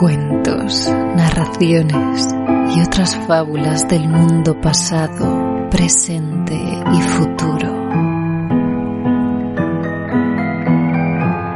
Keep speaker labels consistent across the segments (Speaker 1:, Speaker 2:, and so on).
Speaker 1: cuentos, narraciones y otras fábulas del mundo pasado, presente y futuro.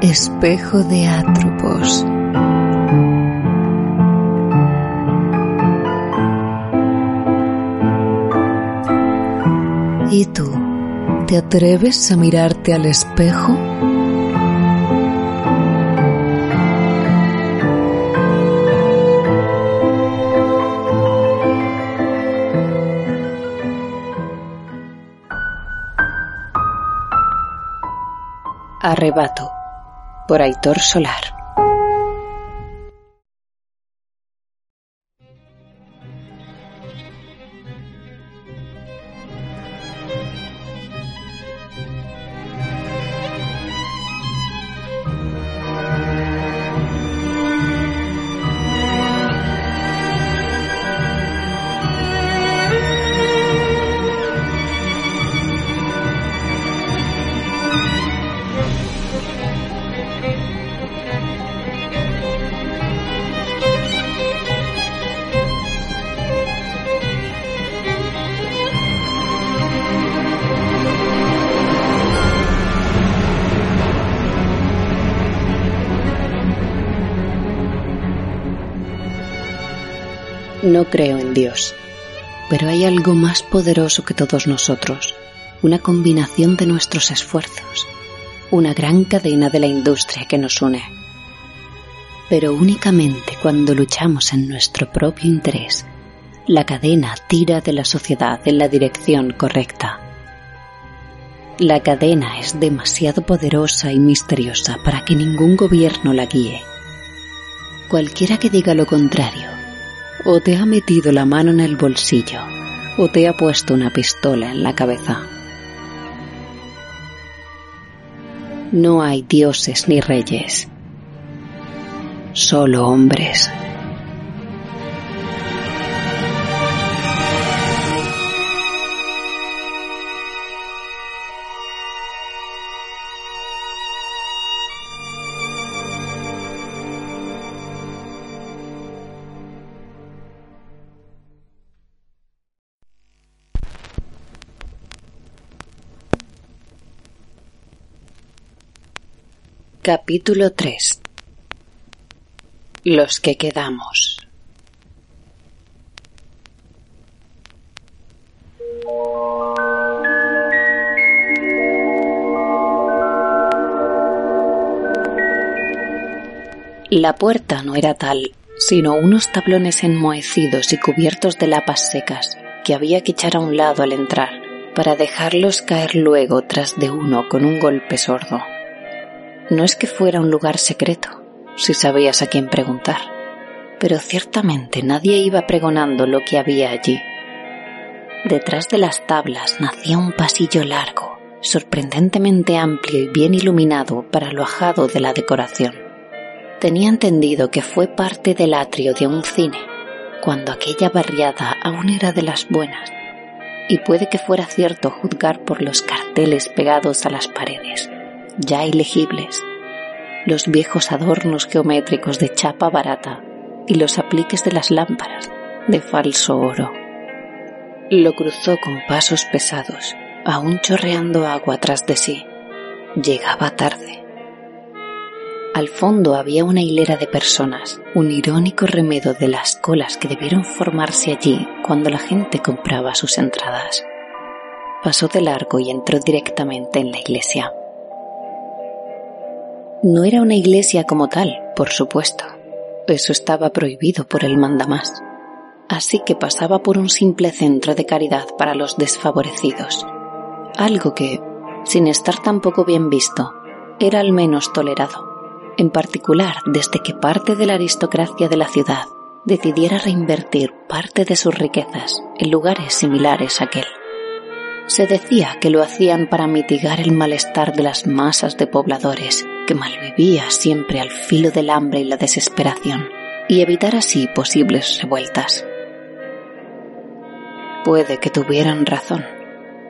Speaker 1: Espejo de Atropos. ¿Y tú? ¿Te atreves a mirarte al espejo?
Speaker 2: Arrebato por Aitor Solar No creo en Dios, pero hay algo más poderoso que todos nosotros, una combinación de nuestros esfuerzos, una gran cadena de la industria que nos une. Pero únicamente cuando luchamos en nuestro propio interés, la cadena tira de la sociedad en la dirección correcta. La cadena es demasiado poderosa y misteriosa para que ningún gobierno la guíe. Cualquiera que diga lo contrario o te ha metido la mano en el bolsillo o te ha puesto una pistola en la cabeza. No hay dioses ni reyes, solo hombres. Capítulo 3 Los que quedamos La puerta no era tal, sino unos tablones enmohecidos y cubiertos de lapas secas que había que echar a un lado al entrar, para dejarlos caer luego tras de uno con un golpe sordo. No es que fuera un lugar secreto, si sabías a quién preguntar, pero ciertamente nadie iba pregonando lo que había allí. Detrás de las tablas nacía un pasillo largo, sorprendentemente amplio y bien iluminado para lo ajado de la decoración. Tenía entendido que fue parte del atrio de un cine, cuando aquella barriada aún era de las buenas, y puede que fuera cierto juzgar por los carteles pegados a las paredes ya ilegibles, los viejos adornos geométricos de chapa barata y los apliques de las lámparas de falso oro. Lo cruzó con pasos pesados, aún chorreando agua tras de sí. Llegaba tarde. Al fondo había una hilera de personas, un irónico remedo de las colas que debieron formarse allí cuando la gente compraba sus entradas. Pasó de largo y entró directamente en la iglesia. No era una iglesia como tal, por supuesto. Eso estaba prohibido por el mandamás. Así que pasaba por un simple centro de caridad para los desfavorecidos. Algo que, sin estar tampoco bien visto, era al menos tolerado. En particular desde que parte de la aristocracia de la ciudad decidiera reinvertir parte de sus riquezas en lugares similares a aquel. Se decía que lo hacían para mitigar el malestar de las masas de pobladores que malvivía siempre al filo del hambre y la desesperación, y evitar así posibles revueltas. Puede que tuvieran razón,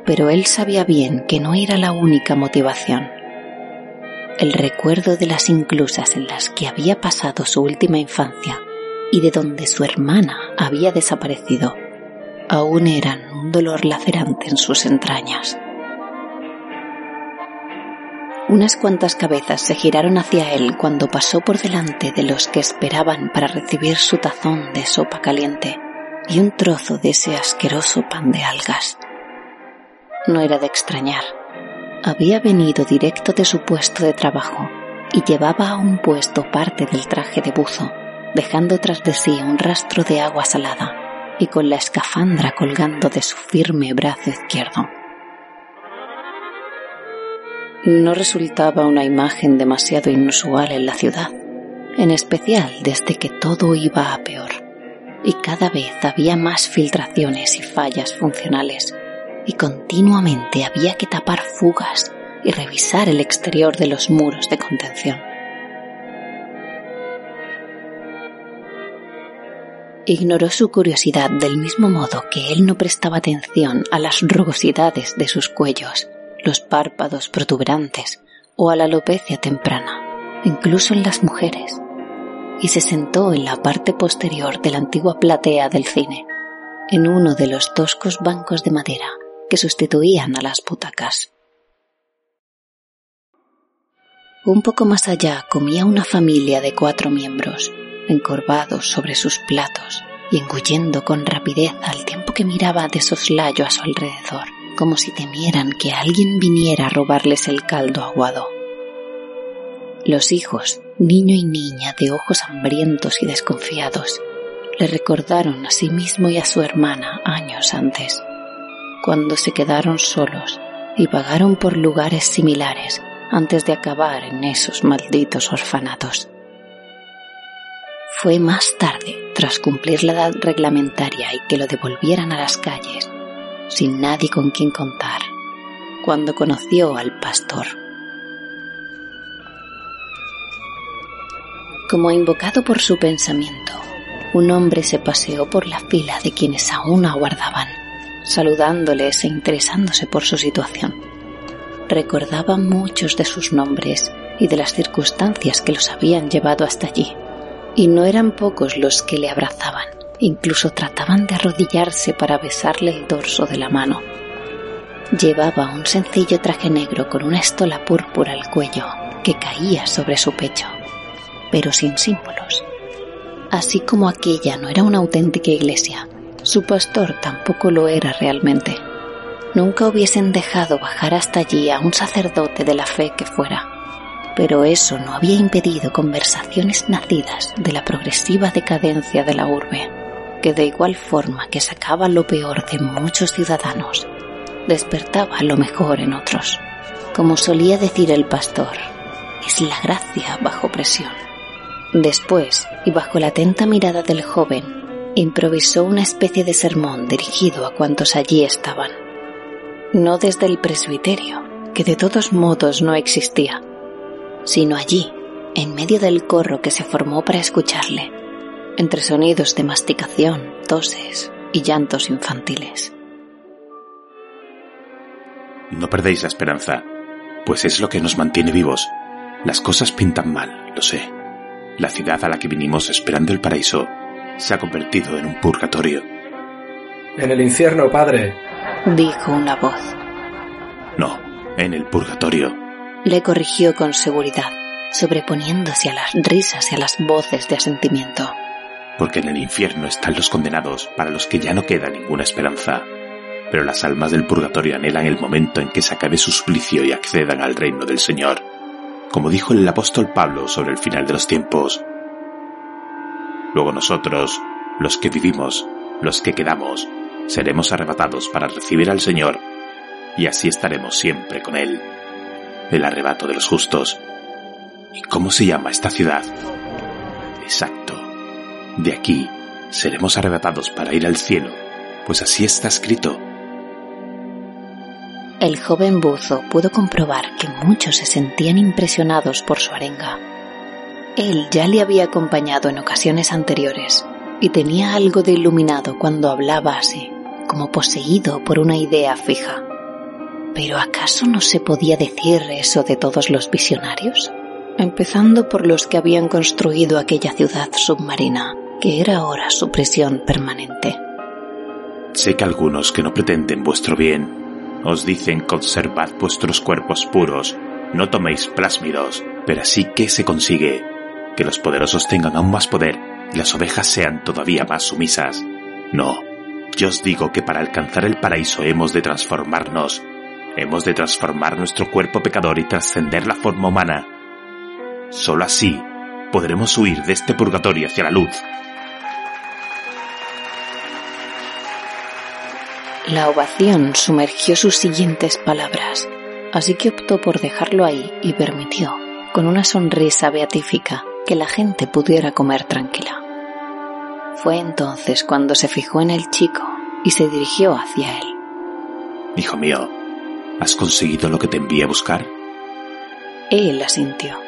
Speaker 2: pero él sabía bien que no era la única motivación. el recuerdo de las inclusas en las que había pasado su última infancia y de donde su hermana había desaparecido, aún eran un dolor lacerante en sus entrañas. Unas cuantas cabezas se giraron hacia él cuando pasó por delante de los que esperaban para recibir su tazón de sopa caliente y un trozo de ese asqueroso pan de algas. No era de extrañar. Había venido directo de su puesto de trabajo y llevaba a un puesto parte del traje de buzo, dejando tras de sí un rastro de agua salada y con la escafandra colgando de su firme brazo izquierdo. No resultaba una imagen demasiado inusual en la ciudad, en especial desde que todo iba a peor y cada vez había más filtraciones y fallas funcionales y continuamente había que tapar fugas y revisar el exterior de los muros de contención. Ignoró su curiosidad del mismo modo que él no prestaba atención a las rugosidades de sus cuellos, los párpados protuberantes o a la alopecia temprana, incluso en las mujeres y se sentó en la parte posterior de la antigua platea del cine, en uno de los toscos bancos de madera que sustituían a las butacas. Un poco más allá comía una familia de cuatro miembros, encorvados sobre sus platos y engullendo con rapidez al tiempo que miraba de soslayo a su alrededor, como si temieran que alguien viniera a robarles el caldo aguado. Los hijos, niño y niña de ojos hambrientos y desconfiados, le recordaron a sí mismo y a su hermana años antes, cuando se quedaron solos y vagaron por lugares similares antes de acabar en esos malditos orfanatos. Fue más tarde, tras cumplir la edad reglamentaria y que lo devolvieran a las calles, sin nadie con quien contar, cuando conoció al pastor Como invocado por su pensamiento, un hombre se paseó por la fila de quienes aún aguardaban, saludándoles e interesándose por su situación. Recordaba muchos de sus nombres y de las circunstancias que los habían llevado hasta allí, y no eran pocos los que le abrazaban, incluso trataban de arrodillarse para besarle el dorso de la mano. Llevaba un sencillo traje negro con una estola púrpura al cuello que caía sobre su pecho pero sin símbolos. Así como aquella no era una auténtica iglesia, su pastor tampoco lo era realmente. Nunca hubiesen dejado bajar hasta allí a un sacerdote de la fe que fuera, pero eso no había impedido conversaciones nacidas de la progresiva decadencia de la urbe, que de igual forma que sacaba lo peor de muchos ciudadanos, despertaba lo mejor en otros. Como solía decir el pastor, es la gracia bajo presión. Después, y bajo la atenta mirada del joven, improvisó una especie de sermón dirigido a cuantos allí estaban. No desde el presbiterio, que de todos modos no existía, sino allí, en medio del corro que se formó para escucharle, entre sonidos de masticación, toses y llantos infantiles.
Speaker 3: No perdéis la esperanza, pues es lo que nos mantiene vivos. Las cosas pintan mal, lo sé la ciudad a la que vinimos esperando el paraíso se ha convertido en un purgatorio.
Speaker 4: En el infierno, padre,
Speaker 2: dijo una voz.
Speaker 3: No, en el purgatorio.
Speaker 2: Le corrigió con seguridad, sobreponiéndose a las risas y a las voces de asentimiento.
Speaker 3: Porque en el infierno están los condenados para los que ya no queda ninguna esperanza. Pero las almas del purgatorio anhelan el momento en que se acabe su suplicio y accedan al reino del Señor como dijo el apóstol Pablo sobre el final de los tiempos. Luego nosotros, los que vivimos, los que quedamos, seremos arrebatados para recibir al Señor, y así estaremos siempre con Él. El arrebato de los justos. ¿Y cómo se llama esta ciudad? Exacto. De aquí seremos arrebatados para ir al cielo, pues así está escrito
Speaker 2: el joven buzo pudo comprobar que muchos se sentían impresionados por su arenga. Él ya le había acompañado en ocasiones anteriores y tenía algo de iluminado cuando hablaba así, como poseído por una idea fija. ¿Pero acaso no se podía decir eso de todos los visionarios? Empezando por los que habían construido aquella ciudad submarina, que era ahora su prisión permanente.
Speaker 3: Sé que algunos que no pretenden vuestro bien os dicen conservad vuestros cuerpos puros, no toméis plásmidos, pero así que se consigue que los poderosos tengan aún más poder y las ovejas sean todavía más sumisas. No, yo os digo que para alcanzar el paraíso hemos de transformarnos, hemos de transformar nuestro cuerpo pecador y trascender la forma humana. Solo así podremos huir de este purgatorio hacia la luz.
Speaker 2: La ovación sumergió sus siguientes palabras, así que optó por dejarlo ahí y permitió, con una sonrisa beatífica, que la gente pudiera comer tranquila. Fue entonces cuando se fijó en el chico y se dirigió hacia él.
Speaker 3: Hijo mío, ¿has conseguido lo que te envié a buscar?
Speaker 2: Él asintió.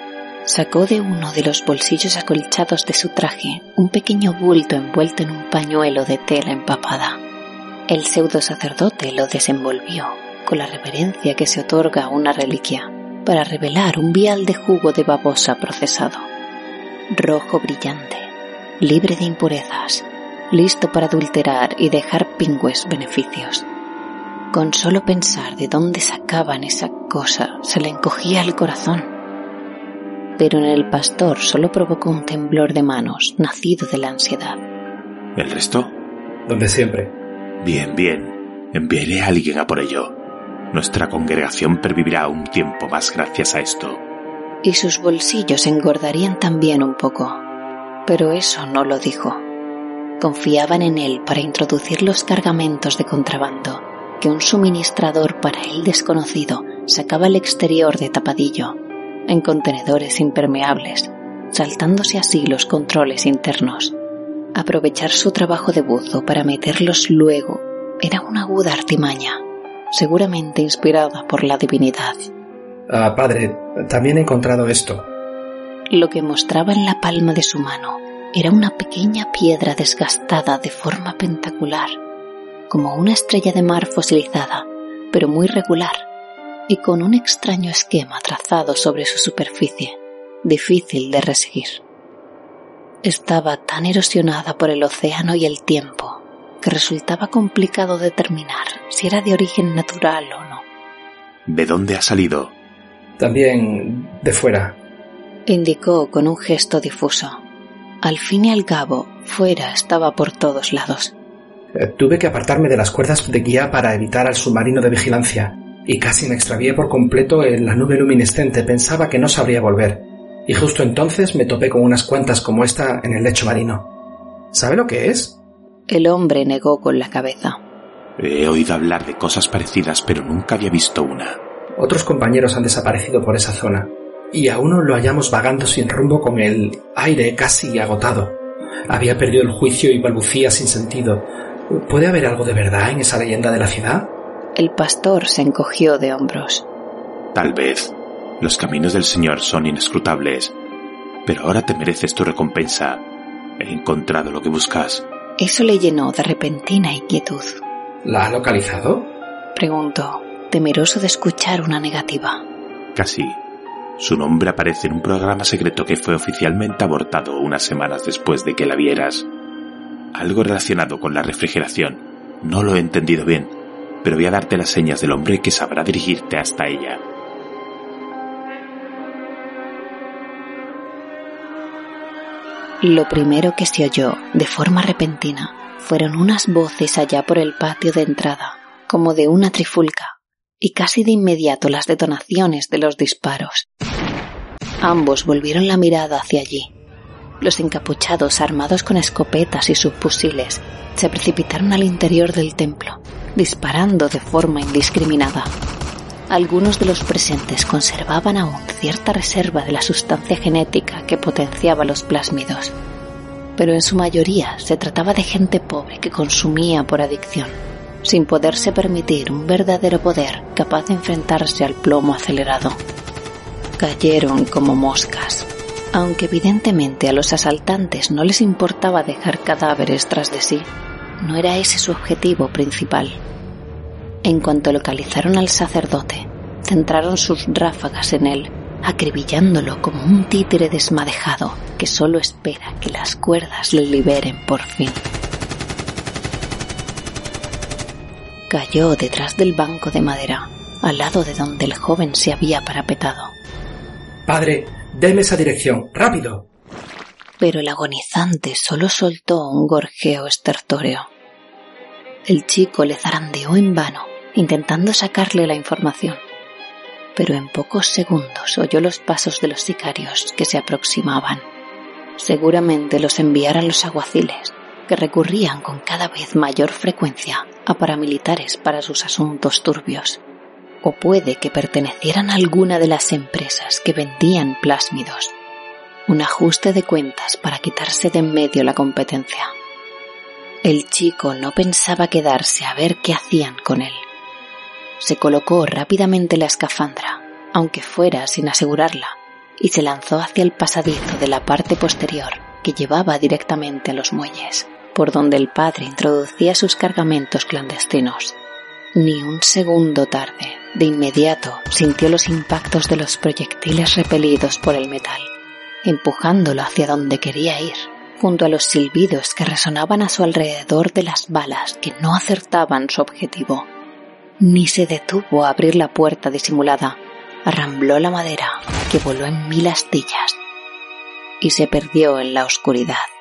Speaker 2: Sacó de uno de los bolsillos acolchados de su traje un pequeño bulto envuelto en un pañuelo de tela empapada. El pseudo sacerdote lo desenvolvió con la reverencia que se otorga a una reliquia para revelar un vial de jugo de babosa procesado. Rojo brillante, libre de impurezas, listo para adulterar y dejar pingües beneficios. Con solo pensar de dónde sacaban esa cosa se le encogía el corazón. Pero en el pastor solo provocó un temblor de manos nacido de la ansiedad.
Speaker 3: ¿El resto?
Speaker 4: Donde siempre.
Speaker 3: Bien, bien. Enviaré a alguien a por ello. Nuestra congregación pervivirá un tiempo más gracias a esto.
Speaker 2: Y sus bolsillos engordarían también un poco. Pero eso no lo dijo. Confiaban en él para introducir los cargamentos de contrabando que un suministrador para él desconocido sacaba al exterior de tapadillo, en contenedores impermeables, saltándose así los controles internos. Aprovechar su trabajo de buzo para meterlos luego era una aguda artimaña, seguramente inspirada por la divinidad.
Speaker 4: Ah, padre, también he encontrado esto.
Speaker 2: Lo que mostraba en la palma de su mano era una pequeña piedra desgastada de forma pentacular, como una estrella de mar fosilizada, pero muy regular, y con un extraño esquema trazado sobre su superficie, difícil de reseguir. Estaba tan erosionada por el océano y el tiempo que resultaba complicado determinar si era de origen natural o no.
Speaker 3: ¿De dónde ha salido?
Speaker 4: También de fuera.
Speaker 2: Indicó con un gesto difuso. Al fin y al cabo, fuera estaba por todos lados.
Speaker 4: Tuve que apartarme de las cuerdas de guía para evitar al submarino de vigilancia, y casi me extravié por completo en la nube luminescente. Pensaba que no sabría volver, y justo entonces me topé con unas cuantas como esta en el lecho marino. ¿Sabe lo que es?
Speaker 2: El hombre negó con la cabeza.
Speaker 3: He oído hablar de cosas parecidas, pero nunca había visto una.
Speaker 4: Otros compañeros han desaparecido por esa zona, y a uno lo hallamos vagando sin rumbo con el aire casi agotado. Había perdido el juicio y balbucía sin sentido. ¿Puede haber algo de verdad en esa leyenda de la ciudad?
Speaker 2: El pastor se encogió de hombros.
Speaker 3: Tal vez. Los caminos del Señor son inescrutables. Pero ahora te mereces tu recompensa. He encontrado lo que buscas.
Speaker 2: Eso le llenó de repentina inquietud.
Speaker 4: ¿La ha localizado?
Speaker 2: Preguntó, temeroso de escuchar una negativa.
Speaker 3: Casi. Su nombre aparece en un programa secreto que fue oficialmente abortado unas semanas después de que la vieras. Algo relacionado con la refrigeración. No lo he entendido bien, pero voy a darte las señas del hombre que sabrá dirigirte hasta ella.
Speaker 2: Lo primero que se oyó, de forma repentina, fueron unas voces allá por el patio de entrada, como de una trifulca, y casi de inmediato las detonaciones de los disparos. Ambos volvieron la mirada hacia allí. Los encapuchados, armados con escopetas y subfusiles, se precipitaron al interior del templo, disparando de forma indiscriminada. Algunos de los presentes conservaban aún cierta reserva de la sustancia genética que potenciaba los plásmidos, pero en su mayoría se trataba de gente pobre que consumía por adicción, sin poderse permitir un verdadero poder capaz de enfrentarse al plomo acelerado. Cayeron como moscas, aunque evidentemente a los asaltantes no les importaba dejar cadáveres tras de sí. No era ese su objetivo principal. En cuanto localizaron al sacerdote, centraron sus ráfagas en él, acribillándolo como un títere desmadejado que solo espera que las cuerdas le liberen por fin. Cayó detrás del banco de madera, al lado de donde el joven se había parapetado.
Speaker 4: Padre, deme esa dirección, rápido.
Speaker 2: Pero el agonizante solo soltó un gorjeo estertóreo. El chico le zarandeó en vano, intentando sacarle la información. Pero en pocos segundos oyó los pasos de los sicarios que se aproximaban. Seguramente los enviaran los aguaciles, que recurrían con cada vez mayor frecuencia a paramilitares para sus asuntos turbios. O puede que pertenecieran a alguna de las empresas que vendían plásmidos. Un ajuste de cuentas para quitarse de en medio la competencia. El chico no pensaba quedarse a ver qué hacían con él. Se colocó rápidamente la escafandra, aunque fuera sin asegurarla, y se lanzó hacia el pasadizo de la parte posterior que llevaba directamente a los muelles, por donde el padre introducía sus cargamentos clandestinos. Ni un segundo tarde, de inmediato sintió los impactos de los proyectiles repelidos por el metal, empujándolo hacia donde quería ir junto a los silbidos que resonaban a su alrededor de las balas que no acertaban su objetivo. Ni se detuvo a abrir la puerta disimulada, arrambló la madera que voló en mil astillas y se perdió en la oscuridad.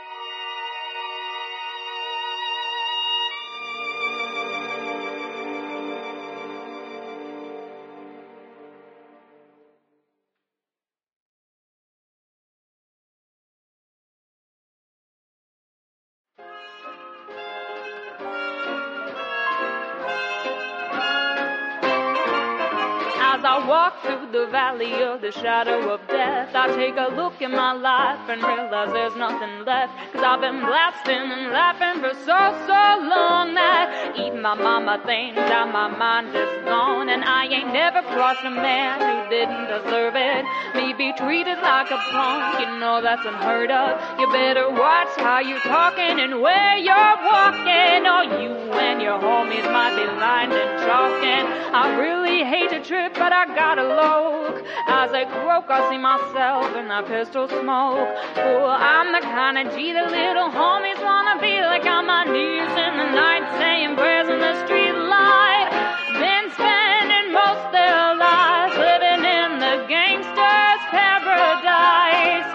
Speaker 5: The valley of the shadow of death. I take a look at my life and realize there's nothing left. Cause I've been blasting and laughing for so, so long that even my mama thinks that my mind is gone. And I ain't never crossed a man who didn't deserve it. Me be treated like a punk, you know that's unheard of. You better watch how you're talking and where you're walking. Or you and your homies might be lying and talking. I really hate to trip, but I gotta low. As I croak, I see myself in that pistol smoke. Oh, I'm the kind of G that little homies wanna be like on my knees in the night, saying prayers in the street light. Been spending most their lives living in the gangster's paradise.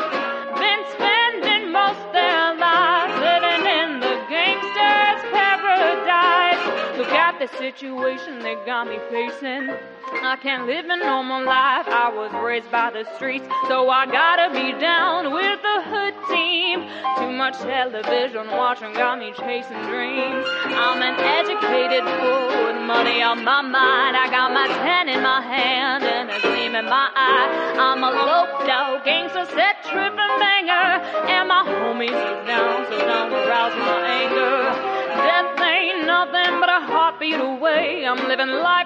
Speaker 5: Been spending most their lives living in the gangster's paradise. Look at the situation they got me facing. I can't live a normal life. I was raised by the streets, so I gotta be down with the hood team. Too much television watching got me chasing dreams. I'm an educated fool with money on my mind. I got my pen in my hand and a gleam in my eye. I'm a loped out gangster, set tripping banger, and my homies are down, so don't arouse my anger. Death ain't nothing but a heartbeat away. I'm living life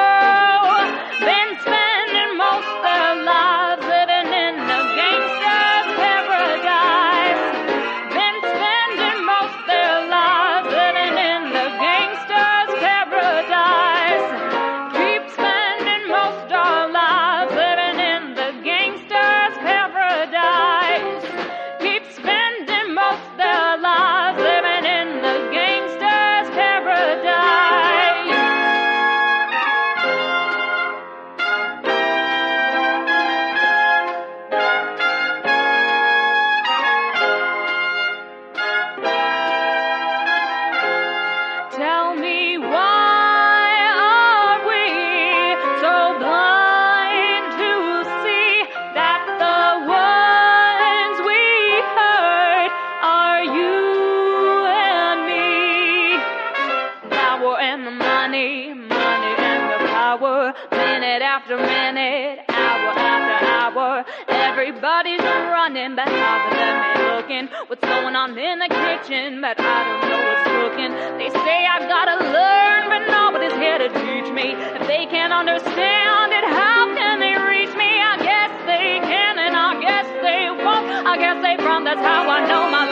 Speaker 5: Money, and the power, minute after minute, hour after hour. Everybody's running, but how's let me looking? What's going on in the kitchen? But I don't know what's cooking. They say I've gotta learn, but nobody's here to teach me. If they can't understand it, how can they reach me? I guess they can, and I guess they won't. I guess they from. That's how I know my